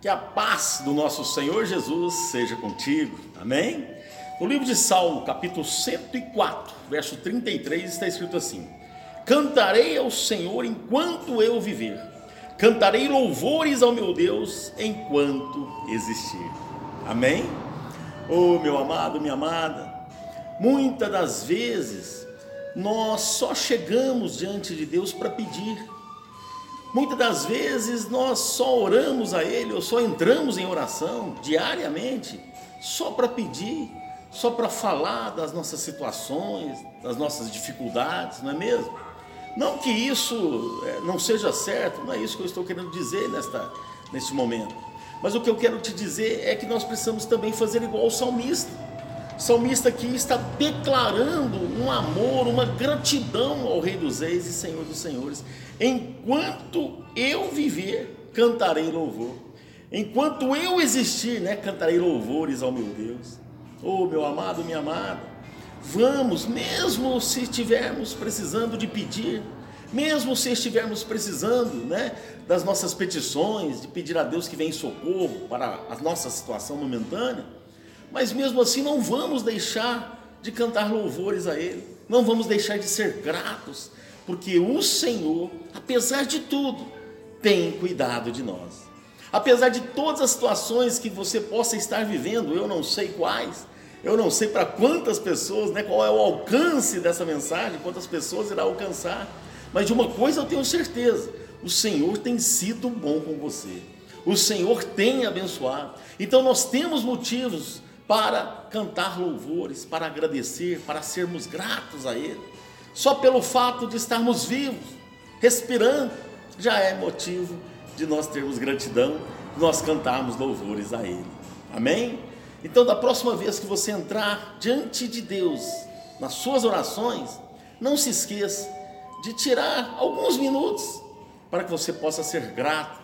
Que a paz do nosso Senhor Jesus seja contigo. Amém? No livro de Salmo, capítulo 104, verso 33, está escrito assim: Cantarei ao Senhor enquanto eu viver, cantarei louvores ao meu Deus enquanto existir. Amém? Oh, meu amado, minha amada, muitas das vezes nós só chegamos diante de Deus para pedir Muitas das vezes nós só oramos a Ele ou só entramos em oração diariamente só para pedir, só para falar das nossas situações, das nossas dificuldades, não é mesmo? Não que isso é, não seja certo, não é isso que eu estou querendo dizer nesta, neste momento. Mas o que eu quero te dizer é que nós precisamos também fazer igual o salmista. Salmista aqui está declarando um amor, uma gratidão ao Rei dos Reis e Senhor dos Senhores. Enquanto eu viver, cantarei louvor. Enquanto eu existir, né, cantarei louvores ao meu Deus. Oh, meu amado, minha amada, vamos, mesmo se estivermos precisando de pedir, mesmo se estivermos precisando, né, das nossas petições, de pedir a Deus que venha em socorro para a nossa situação momentânea, mas mesmo assim não vamos deixar de cantar louvores a Ele, não vamos deixar de ser gratos, porque o Senhor, apesar de tudo, tem cuidado de nós. Apesar de todas as situações que você possa estar vivendo, eu não sei quais, eu não sei para quantas pessoas, né, qual é o alcance dessa mensagem, quantas pessoas irá alcançar, mas de uma coisa eu tenho certeza: o Senhor tem sido bom com você, o Senhor tem abençoado, então nós temos motivos para cantar louvores, para agradecer, para sermos gratos a Ele. Só pelo fato de estarmos vivos, respirando, já é motivo de nós termos gratidão, nós cantarmos louvores a Ele. Amém? Então, da próxima vez que você entrar diante de Deus, nas suas orações, não se esqueça de tirar alguns minutos para que você possa ser grato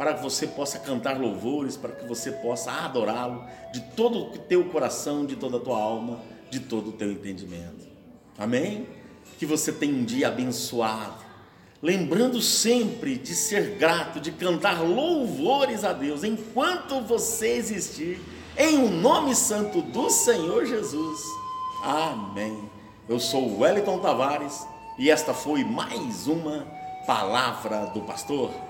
para que você possa cantar louvores, para que você possa adorá-lo de todo o teu coração, de toda a tua alma, de todo o teu entendimento. Amém? Que você tenha um dia abençoado, lembrando sempre de ser grato, de cantar louvores a Deus enquanto você existir, em o um nome santo do Senhor Jesus. Amém. Eu sou Wellington Tavares e esta foi mais uma palavra do pastor.